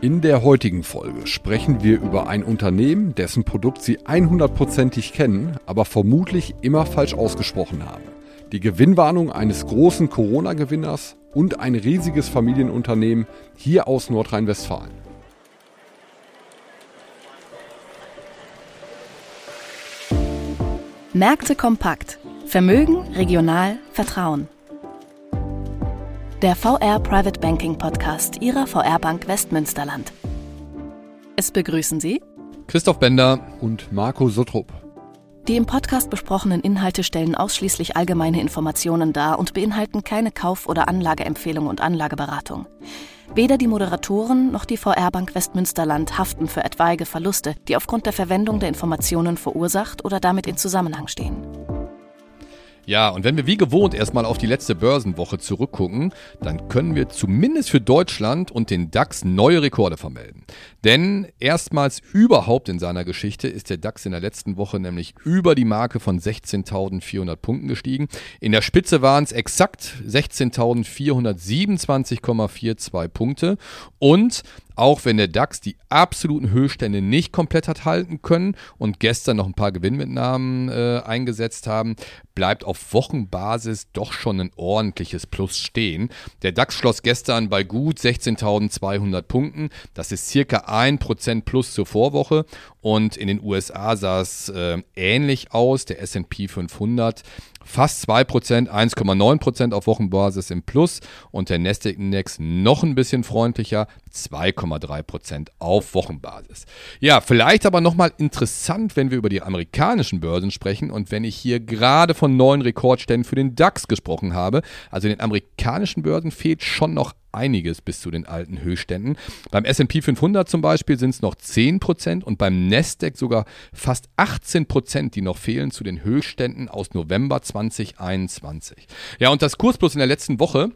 In der heutigen Folge sprechen wir über ein Unternehmen, dessen Produkt Sie 100%ig kennen, aber vermutlich immer falsch ausgesprochen haben. Die Gewinnwarnung eines großen Corona-Gewinners und ein riesiges Familienunternehmen hier aus Nordrhein-Westfalen. Märkte kompakt. Vermögen, regional, Vertrauen. Der VR Private Banking Podcast Ihrer VR Bank Westmünsterland. Es begrüßen Sie Christoph Bender und Marco Suttrup. Die im Podcast besprochenen Inhalte stellen ausschließlich allgemeine Informationen dar und beinhalten keine Kauf- oder Anlageempfehlung und Anlageberatung. Weder die Moderatoren noch die VR Bank Westmünsterland haften für etwaige Verluste, die aufgrund der Verwendung der Informationen verursacht oder damit in Zusammenhang stehen. Ja, und wenn wir wie gewohnt erstmal auf die letzte Börsenwoche zurückgucken, dann können wir zumindest für Deutschland und den DAX neue Rekorde vermelden. Denn erstmals überhaupt in seiner Geschichte ist der DAX in der letzten Woche nämlich über die Marke von 16.400 Punkten gestiegen. In der Spitze waren es exakt 16.427,42 Punkte und auch wenn der DAX die absoluten Höchststände nicht komplett hat halten können und gestern noch ein paar Gewinnmitnahmen äh, eingesetzt haben, bleibt auf Wochenbasis doch schon ein ordentliches Plus stehen. Der DAX schloss gestern bei gut 16.200 Punkten. Das ist circa 1% plus zur Vorwoche. Und in den USA sah es äh, ähnlich aus. Der SP 500 fast 2%, 1,9% auf Wochenbasis im Plus und der Nasdaq-Index noch ein bisschen freundlicher, 2,3% auf Wochenbasis. Ja, vielleicht aber nochmal interessant, wenn wir über die amerikanischen Börsen sprechen und wenn ich hier gerade von neuen Rekordständen für den DAX gesprochen habe. Also den amerikanischen Börsen fehlt schon noch einiges bis zu den alten Höchstständen. Beim SP 500 zum Beispiel sind es noch 10% und beim Nasdaq sogar fast 18%, die noch fehlen zu den Höchstständen aus November 2021. Ja, und das Kursplus in der letzten Woche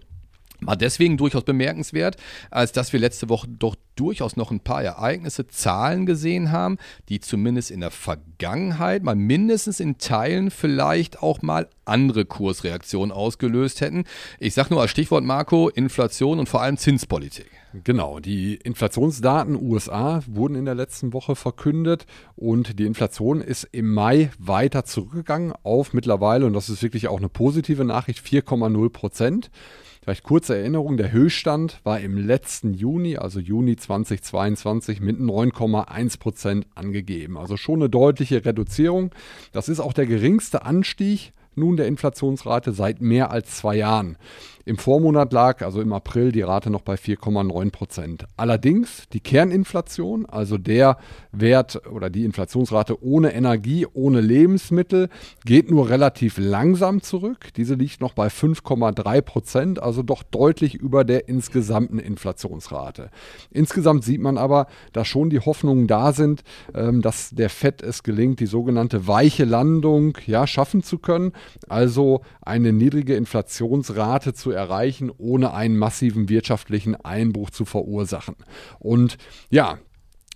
war deswegen durchaus bemerkenswert, als dass wir letzte Woche doch durchaus noch ein paar Ereignisse, Zahlen gesehen haben, die zumindest in der Vergangenheit mal mindestens in Teilen vielleicht auch mal andere Kursreaktionen ausgelöst hätten. Ich sage nur als Stichwort Marco, Inflation und vor allem Zinspolitik. Genau, die Inflationsdaten USA wurden in der letzten Woche verkündet und die Inflation ist im Mai weiter zurückgegangen auf mittlerweile, und das ist wirklich auch eine positive Nachricht, 4,0 Prozent. Vielleicht kurze Erinnerung, der Höchststand war im letzten Juni, also Juni 2022, mit 9,1 Prozent angegeben. Also schon eine deutliche Reduzierung. Das ist auch der geringste Anstieg nun der Inflationsrate seit mehr als zwei Jahren. Im Vormonat lag, also im April, die Rate noch bei 4,9 Prozent. Allerdings die Kerninflation, also der Wert oder die Inflationsrate ohne Energie, ohne Lebensmittel, geht nur relativ langsam zurück. Diese liegt noch bei 5,3 Prozent, also doch deutlich über der insgesamten Inflationsrate. Insgesamt sieht man aber, dass schon die Hoffnungen da sind, ähm, dass der FED es gelingt, die sogenannte weiche Landung ja, schaffen zu können, also eine niedrige Inflationsrate zu erreichen, ohne einen massiven wirtschaftlichen Einbruch zu verursachen. Und ja,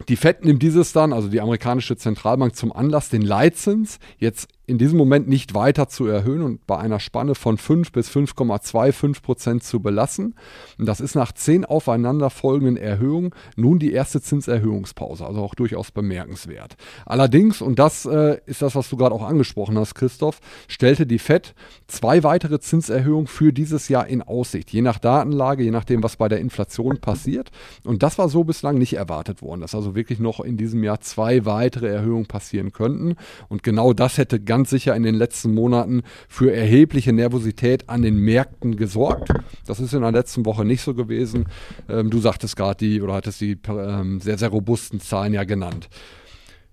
die FED nimmt dieses dann, also die amerikanische Zentralbank, zum Anlass, den Leitzins jetzt in diesem Moment nicht weiter zu erhöhen und bei einer Spanne von 5 bis 5,25 Prozent zu belassen. Und das ist nach zehn aufeinanderfolgenden Erhöhungen nun die erste Zinserhöhungspause, also auch durchaus bemerkenswert. Allerdings, und das äh, ist das, was du gerade auch angesprochen hast, Christoph, stellte die FED zwei weitere Zinserhöhungen für dieses Jahr in Aussicht, je nach Datenlage, je nachdem, was bei der Inflation passiert. Und das war so bislang nicht erwartet worden, dass also wirklich noch in diesem Jahr zwei weitere Erhöhungen passieren könnten. Und genau das hätte ganz ganz sicher in den letzten Monaten für erhebliche Nervosität an den Märkten gesorgt. Das ist in der letzten Woche nicht so gewesen. Ähm, du sagtest gerade die oder hattest die ähm, sehr, sehr robusten Zahlen ja genannt.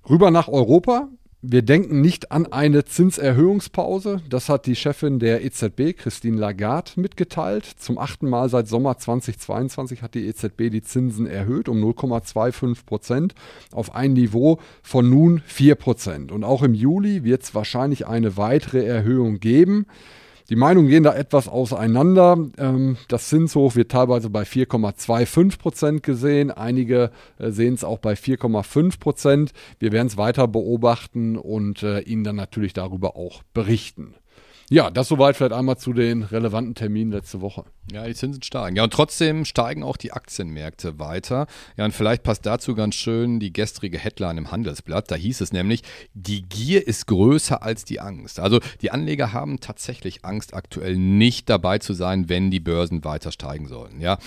Rüber nach Europa. Wir denken nicht an eine Zinserhöhungspause. Das hat die Chefin der EZB, Christine Lagarde, mitgeteilt. Zum achten Mal seit Sommer 2022 hat die EZB die Zinsen erhöht um 0,25 Prozent auf ein Niveau von nun 4 Prozent. Und auch im Juli wird es wahrscheinlich eine weitere Erhöhung geben. Die Meinungen gehen da etwas auseinander. Ähm, das Zinshoch wird teilweise bei 4,25 Prozent gesehen. Einige äh, sehen es auch bei 4,5 Prozent. Wir werden es weiter beobachten und äh, Ihnen dann natürlich darüber auch berichten. Ja, das soweit vielleicht einmal zu den relevanten Terminen letzte Woche. Ja, die Zinsen steigen. Ja, und trotzdem steigen auch die Aktienmärkte weiter. Ja, und vielleicht passt dazu ganz schön die gestrige Headline im Handelsblatt. Da hieß es nämlich, die Gier ist größer als die Angst. Also die Anleger haben tatsächlich Angst, aktuell nicht dabei zu sein, wenn die Börsen weiter steigen sollen. Ja,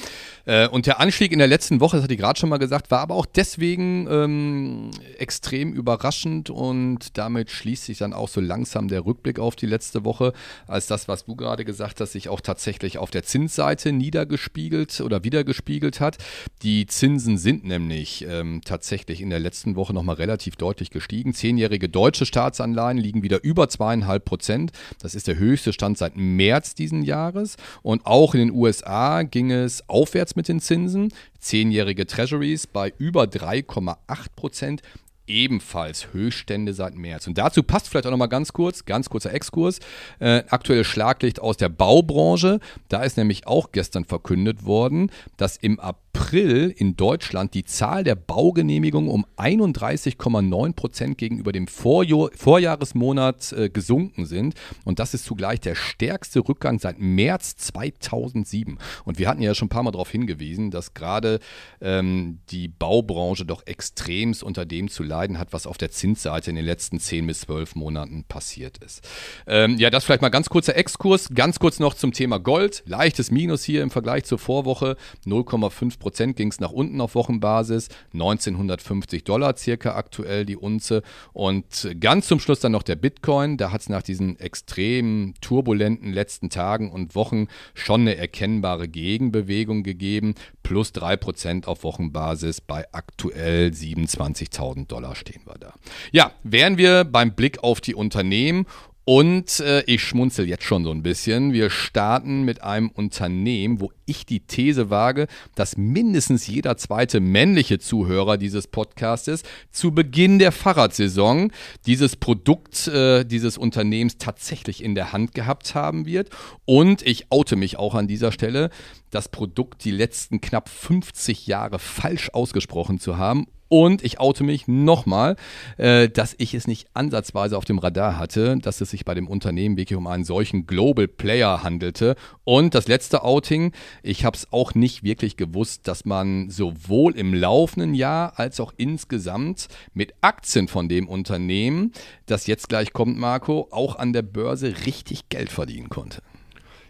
äh, und der Anstieg in der letzten Woche, das hatte ich gerade schon mal gesagt, war aber auch deswegen ähm, extrem überraschend und damit schließt sich dann auch so langsam der Rückblick auf die letzte Woche als das, was du gerade gesagt hast, sich auch tatsächlich auf der Zinsseite niedergespiegelt oder wiedergespiegelt hat. Die Zinsen sind nämlich ähm, tatsächlich in der letzten Woche nochmal relativ deutlich gestiegen. Zehnjährige deutsche Staatsanleihen liegen wieder über zweieinhalb Prozent. Das ist der höchste Stand seit März diesen Jahres. Und auch in den USA ging es aufwärts mit den Zinsen. Zehnjährige Treasuries bei über 3,8 Prozent ebenfalls Höchststände seit März. Und dazu passt vielleicht auch nochmal ganz kurz, ganz kurzer Exkurs, äh, aktuelles Schlaglicht aus der Baubranche. Da ist nämlich auch gestern verkündet worden, dass im April April in Deutschland die Zahl der Baugenehmigungen um 31,9 Prozent gegenüber dem Vorjahr, Vorjahresmonat äh, gesunken sind. Und das ist zugleich der stärkste Rückgang seit März 2007. Und wir hatten ja schon ein paar Mal darauf hingewiesen, dass gerade ähm, die Baubranche doch extremst unter dem zu leiden hat, was auf der Zinsseite in den letzten 10 bis 12 Monaten passiert ist. Ähm, ja, das vielleicht mal ganz kurzer Exkurs. Ganz kurz noch zum Thema Gold. Leichtes Minus hier im Vergleich zur Vorwoche. 0,5 Prozent. Prozent ging es nach unten auf Wochenbasis. 1950 Dollar circa aktuell die Unze. Und ganz zum Schluss dann noch der Bitcoin. Da hat es nach diesen extrem turbulenten letzten Tagen und Wochen schon eine erkennbare Gegenbewegung gegeben. Plus 3 Prozent auf Wochenbasis bei aktuell 27.000 Dollar stehen wir da. Ja, wären wir beim Blick auf die Unternehmen und äh, ich schmunzel jetzt schon so ein bisschen. Wir starten mit einem Unternehmen, wo ich die These wage, dass mindestens jeder zweite männliche Zuhörer dieses Podcastes zu Beginn der Fahrradsaison dieses Produkt äh, dieses Unternehmens tatsächlich in der Hand gehabt haben wird. Und ich oute mich auch an dieser Stelle, das Produkt die letzten knapp 50 Jahre falsch ausgesprochen zu haben und ich oute mich nochmal, äh, dass ich es nicht ansatzweise auf dem Radar hatte, dass es sich bei dem Unternehmen wirklich um einen solchen Global Player handelte. Und das letzte Outing, ich habe es auch nicht wirklich gewusst, dass man sowohl im laufenden Jahr als auch insgesamt mit Aktien von dem Unternehmen, das jetzt gleich kommt, Marco, auch an der Börse richtig Geld verdienen konnte.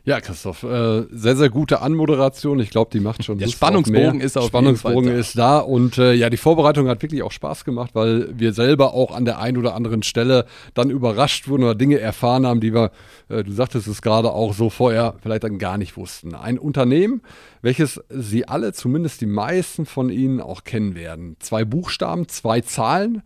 Ja, Christoph, äh, sehr, sehr gute Anmoderation. Ich glaube, die macht schon. Der Spannungsbogen ist auf Spannungsbogen jeden Fall da. ist da und äh, ja, die Vorbereitung hat wirklich auch Spaß gemacht, weil wir selber auch an der einen oder anderen Stelle dann überrascht wurden oder Dinge erfahren haben, die wir, äh, du sagtest es gerade auch so vorher vielleicht dann gar nicht wussten. Ein Unternehmen, welches Sie alle, zumindest die meisten von Ihnen auch kennen werden. Zwei Buchstaben, zwei Zahlen.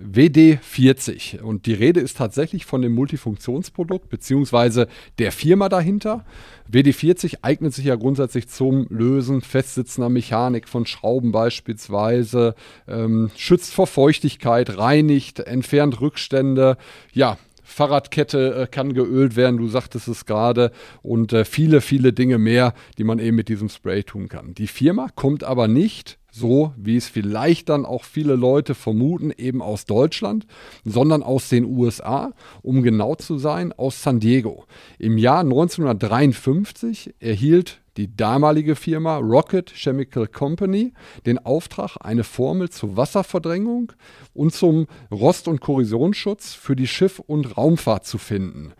WD40. Und die Rede ist tatsächlich von dem Multifunktionsprodukt beziehungsweise der Firma dahinter. WD40 eignet sich ja grundsätzlich zum Lösen festsitzender Mechanik von Schrauben beispielsweise, ähm, schützt vor Feuchtigkeit, reinigt, entfernt Rückstände, ja, Fahrradkette äh, kann geölt werden, du sagtest es gerade, und äh, viele, viele Dinge mehr, die man eben mit diesem Spray tun kann. Die Firma kommt aber nicht so wie es vielleicht dann auch viele Leute vermuten, eben aus Deutschland, sondern aus den USA, um genau zu sein, aus San Diego. Im Jahr 1953 erhielt die damalige Firma Rocket Chemical Company den Auftrag, eine Formel zur Wasserverdrängung und zum Rost- und Korrosionsschutz für die Schiff- und Raumfahrt zu finden.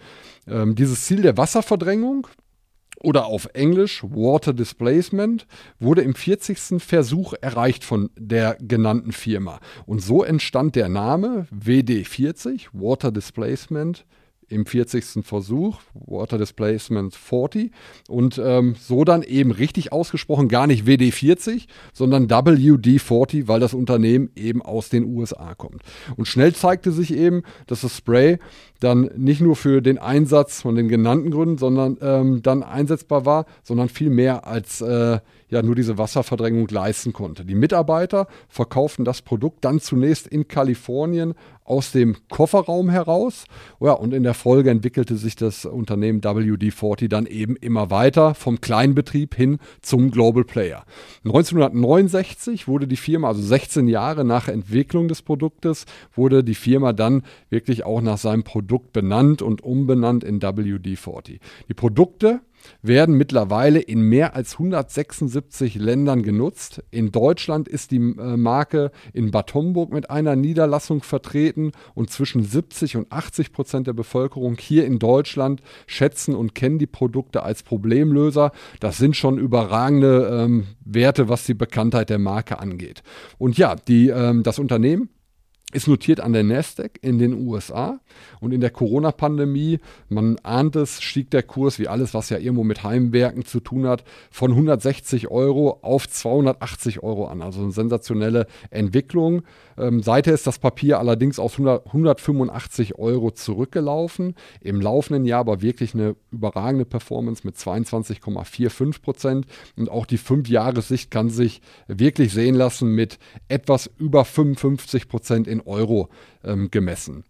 Ähm, dieses Ziel der Wasserverdrängung oder auf Englisch Water Displacement wurde im 40. Versuch erreicht von der genannten Firma. Und so entstand der Name WD40, Water Displacement im 40. Versuch, Water Displacement 40 und ähm, so dann eben richtig ausgesprochen, gar nicht WD40, sondern WD40, weil das Unternehmen eben aus den USA kommt. Und schnell zeigte sich eben, dass das Spray dann nicht nur für den Einsatz von den genannten Gründen, sondern ähm, dann einsetzbar war, sondern viel mehr als äh, ja nur diese Wasserverdrängung leisten konnte. Die Mitarbeiter verkauften das Produkt dann zunächst in Kalifornien aus dem Kofferraum heraus. Ja, und in der Folge entwickelte sich das Unternehmen WD-40 dann eben immer weiter vom Kleinbetrieb hin zum Global Player. 1969 wurde die Firma, also 16 Jahre nach Entwicklung des Produktes, wurde die Firma dann wirklich auch nach seinem Produkt Produkt benannt und umbenannt in WD-40. Die Produkte werden mittlerweile in mehr als 176 Ländern genutzt. In Deutschland ist die äh, Marke in Bad Homburg mit einer Niederlassung vertreten und zwischen 70 und 80 Prozent der Bevölkerung hier in Deutschland schätzen und kennen die Produkte als Problemlöser. Das sind schon überragende ähm, Werte, was die Bekanntheit der Marke angeht. Und ja, die, ähm, das Unternehmen ist notiert an der Nasdaq in den USA und in der Corona-Pandemie, man ahnt es, stieg der Kurs, wie alles, was ja irgendwo mit Heimwerken zu tun hat, von 160 Euro auf 280 Euro an. Also eine sensationelle Entwicklung. Ähm, seither ist das Papier allerdings auf 100, 185 Euro zurückgelaufen. Im laufenden Jahr aber wirklich eine überragende Performance mit 22,45 Prozent. Und auch die 5-Jahres-Sicht kann sich wirklich sehen lassen mit etwas über 55 Prozent in Euro ähm, gemessen.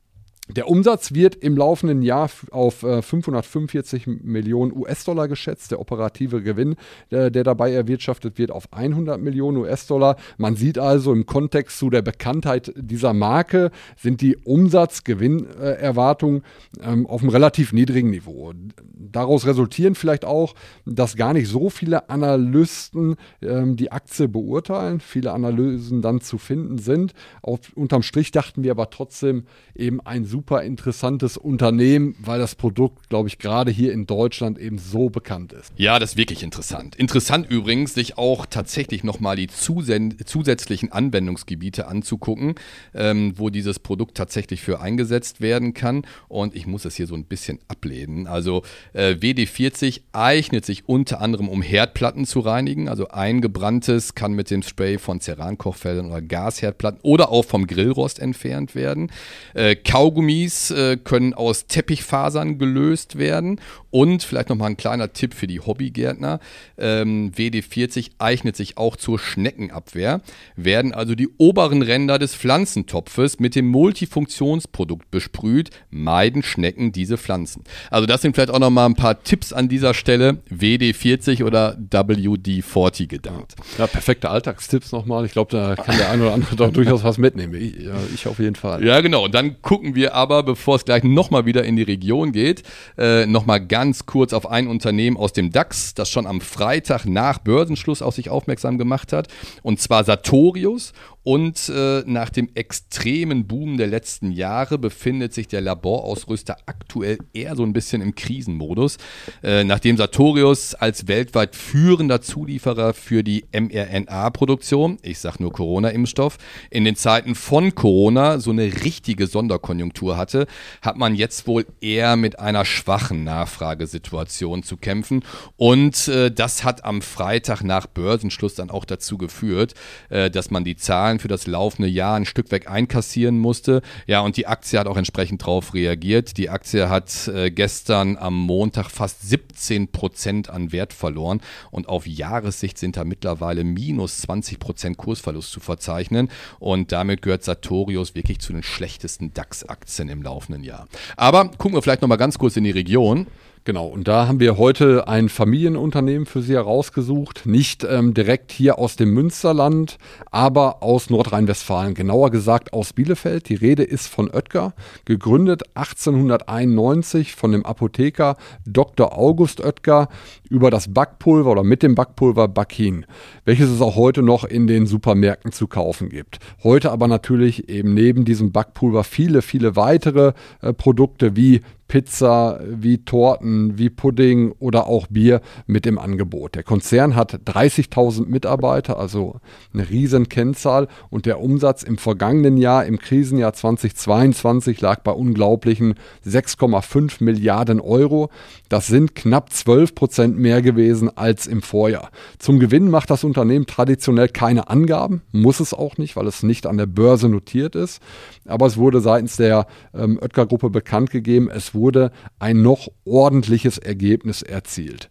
Der Umsatz wird im laufenden Jahr auf 545 äh, Millionen US-Dollar geschätzt. Der operative Gewinn, der, der, dabei erwirtschaftet wird, auf 100 Millionen US-Dollar. Man sieht also im Kontext zu der Bekanntheit dieser Marke sind die Umsatz-Gewinnerwartungen ähm, auf einem relativ niedrigen Niveau. Daraus resultieren vielleicht auch, dass gar nicht so viele Analysten ähm, die Aktie beurteilen, viele Analysen dann zu finden sind. Auf, unterm Strich dachten wir aber trotzdem eben ein super interessantes Unternehmen, weil das Produkt, glaube ich, gerade hier in Deutschland eben so bekannt ist. Ja, das ist wirklich interessant. Interessant übrigens, sich auch tatsächlich nochmal die zusätzlichen Anwendungsgebiete anzugucken, ähm, wo dieses Produkt tatsächlich für eingesetzt werden kann. Und ich muss es hier so ein bisschen ablehnen. Also äh, WD40 eignet sich unter anderem, um Herdplatten zu reinigen. Also eingebranntes kann mit dem Spray von Cerankochfeldern oder Gasherdplatten oder auch vom Grillrost entfernt werden. Äh, Kaugummi Kaugummis äh, können aus Teppichfasern gelöst werden. Und vielleicht nochmal ein kleiner Tipp für die Hobbygärtner. Ähm, WD40 eignet sich auch zur Schneckenabwehr. Werden also die oberen Ränder des Pflanzentopfes mit dem Multifunktionsprodukt besprüht, meiden Schnecken diese Pflanzen. Also das sind vielleicht auch nochmal ein paar Tipps an dieser Stelle. WD40 oder WD40 gedankt. Ja, perfekte Alltagstipps nochmal. Ich glaube, da kann der eine oder andere doch durchaus was mitnehmen. Ich, ja, ich auf jeden Fall. Ja, genau. Und dann gucken wir aber, bevor es gleich nochmal wieder in die Region geht, äh, nochmal ganz kurz auf ein Unternehmen aus dem DAX, das schon am Freitag nach Börsenschluss auf sich aufmerksam gemacht hat, und zwar Sartorius. Und äh, nach dem extremen Boom der letzten Jahre befindet sich der Laborausrüster aktuell eher so ein bisschen im Krisenmodus, äh, nachdem Sartorius als weltweit führender Zulieferer für die mRNA-Produktion, ich sage nur Corona-Impfstoff, in den Zeiten von Corona so eine richtige Sonderkonjunktur hatte, hat man jetzt wohl eher mit einer schwachen Nachfragesituation zu kämpfen. Und äh, das hat am Freitag nach Börsenschluss dann auch dazu geführt, äh, dass man die Zahlen Zahlen für das laufende Jahr ein Stück weg einkassieren musste. Ja, und die Aktie hat auch entsprechend darauf reagiert. Die Aktie hat äh, gestern am Montag fast 17 Prozent an Wert verloren und auf Jahressicht sind da mittlerweile minus 20 Prozent Kursverlust zu verzeichnen. Und damit gehört Sartorius wirklich zu den schlechtesten DAX-Aktien im laufenden Jahr. Aber gucken wir vielleicht nochmal ganz kurz in die Region. Genau, und da haben wir heute ein Familienunternehmen für Sie herausgesucht, nicht ähm, direkt hier aus dem Münsterland, aber aus Nordrhein-Westfalen, genauer gesagt aus Bielefeld. Die Rede ist von Oetker, gegründet 1891 von dem Apotheker Dr. August Oetker über das Backpulver oder mit dem Backpulver Backin, welches es auch heute noch in den Supermärkten zu kaufen gibt. Heute aber natürlich eben neben diesem Backpulver viele, viele weitere äh, Produkte wie Pizza, wie Torten, wie Pudding oder auch Bier mit im Angebot. Der Konzern hat 30.000 Mitarbeiter, also eine riesen Kennzahl und der Umsatz im vergangenen Jahr, im Krisenjahr 2022, lag bei unglaublichen 6,5 Milliarden Euro. Das sind knapp 12 Prozent mehr gewesen als im Vorjahr. Zum Gewinn macht das Unternehmen traditionell keine Angaben, muss es auch nicht, weil es nicht an der Börse notiert ist. Aber es wurde seitens der ähm, Oetker-Gruppe bekannt gegeben, es wurde ein noch ordentliches Ergebnis erzielt.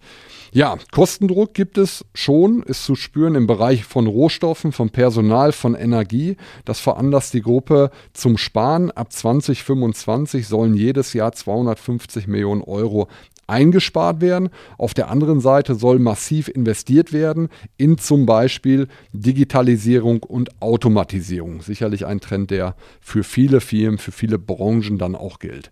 Ja, Kostendruck gibt es schon, ist zu spüren im Bereich von Rohstoffen, von Personal, von Energie. Das veranlasst die Gruppe zum Sparen. Ab 2025 sollen jedes Jahr 250 Millionen Euro eingespart werden. Auf der anderen Seite soll massiv investiert werden in zum Beispiel Digitalisierung und Automatisierung. Sicherlich ein Trend, der für viele Firmen, für viele Branchen dann auch gilt.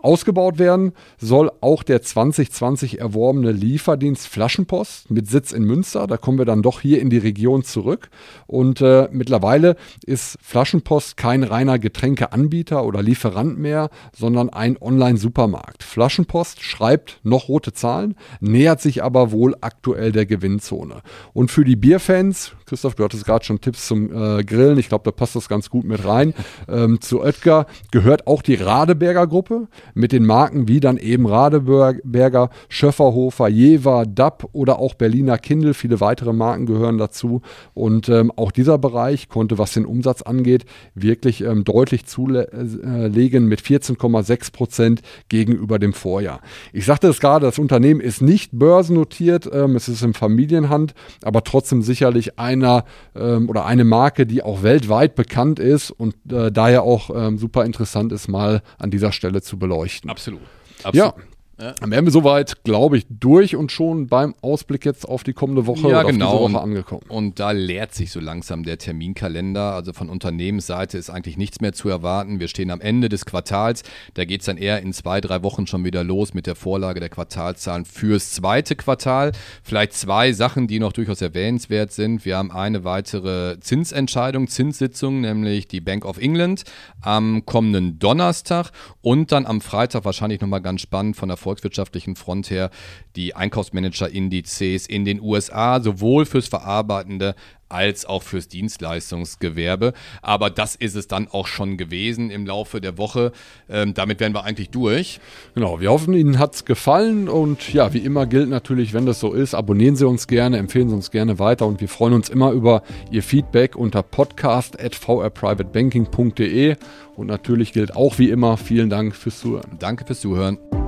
Ausgebaut werden soll auch der 2020 erworbene Lieferdienst Flaschenpost mit Sitz in Münster. Da kommen wir dann doch hier in die Region zurück. Und äh, mittlerweile ist Flaschenpost kein reiner Getränkeanbieter oder Lieferant mehr, sondern ein Online-Supermarkt. Flaschenpost schreibt noch rote Zahlen, nähert sich aber wohl aktuell der Gewinnzone. Und für die Bierfans, Christoph, du hattest gerade schon Tipps zum äh, Grillen, ich glaube, da passt das ganz gut mit rein. Ähm, zu Oetker gehört auch die Radeberger Gruppe mit den Marken wie dann eben Radeberger, Schöfferhofer, Jever, Dapp oder auch Berliner Kindle. Viele weitere Marken gehören dazu. Und ähm, auch dieser Bereich konnte, was den Umsatz angeht, wirklich ähm, deutlich zulegen mit 14,6 Prozent gegenüber dem Vorjahr. Ich sagte es gerade, das Unternehmen ist nicht börsennotiert, ähm, es ist in Familienhand, aber trotzdem sicherlich einer ähm, oder eine Marke, die auch weltweit bekannt ist und äh, daher auch ähm, super interessant ist, mal an dieser Stelle zu beleuchten beleuchten. Absolut. Absolut. Ja, ja. Dann wären wir soweit, glaube ich, durch und schon beim Ausblick jetzt auf die kommende Woche ja, genau. Woche angekommen. Und da leert sich so langsam der Terminkalender. Also von Unternehmensseite ist eigentlich nichts mehr zu erwarten. Wir stehen am Ende des Quartals. Da geht es dann eher in zwei, drei Wochen schon wieder los mit der Vorlage der Quartalzahlen fürs zweite Quartal. Vielleicht zwei Sachen, die noch durchaus erwähnenswert sind. Wir haben eine weitere Zinsentscheidung, Zinssitzung, nämlich die Bank of England am kommenden Donnerstag und dann am Freitag wahrscheinlich nochmal ganz spannend von der volkswirtschaftlichen Front her die Einkaufsmanager-Indizes in den USA, sowohl fürs verarbeitende als auch fürs Dienstleistungsgewerbe. Aber das ist es dann auch schon gewesen im Laufe der Woche. Ähm, damit wären wir eigentlich durch. Genau, wir hoffen, Ihnen hat es gefallen und ja, wie immer gilt natürlich, wenn das so ist, abonnieren Sie uns gerne, empfehlen Sie uns gerne weiter und wir freuen uns immer über Ihr Feedback unter podcast.vrprivatebanking.de und natürlich gilt auch wie immer, vielen Dank fürs Zuhören. Danke fürs Zuhören.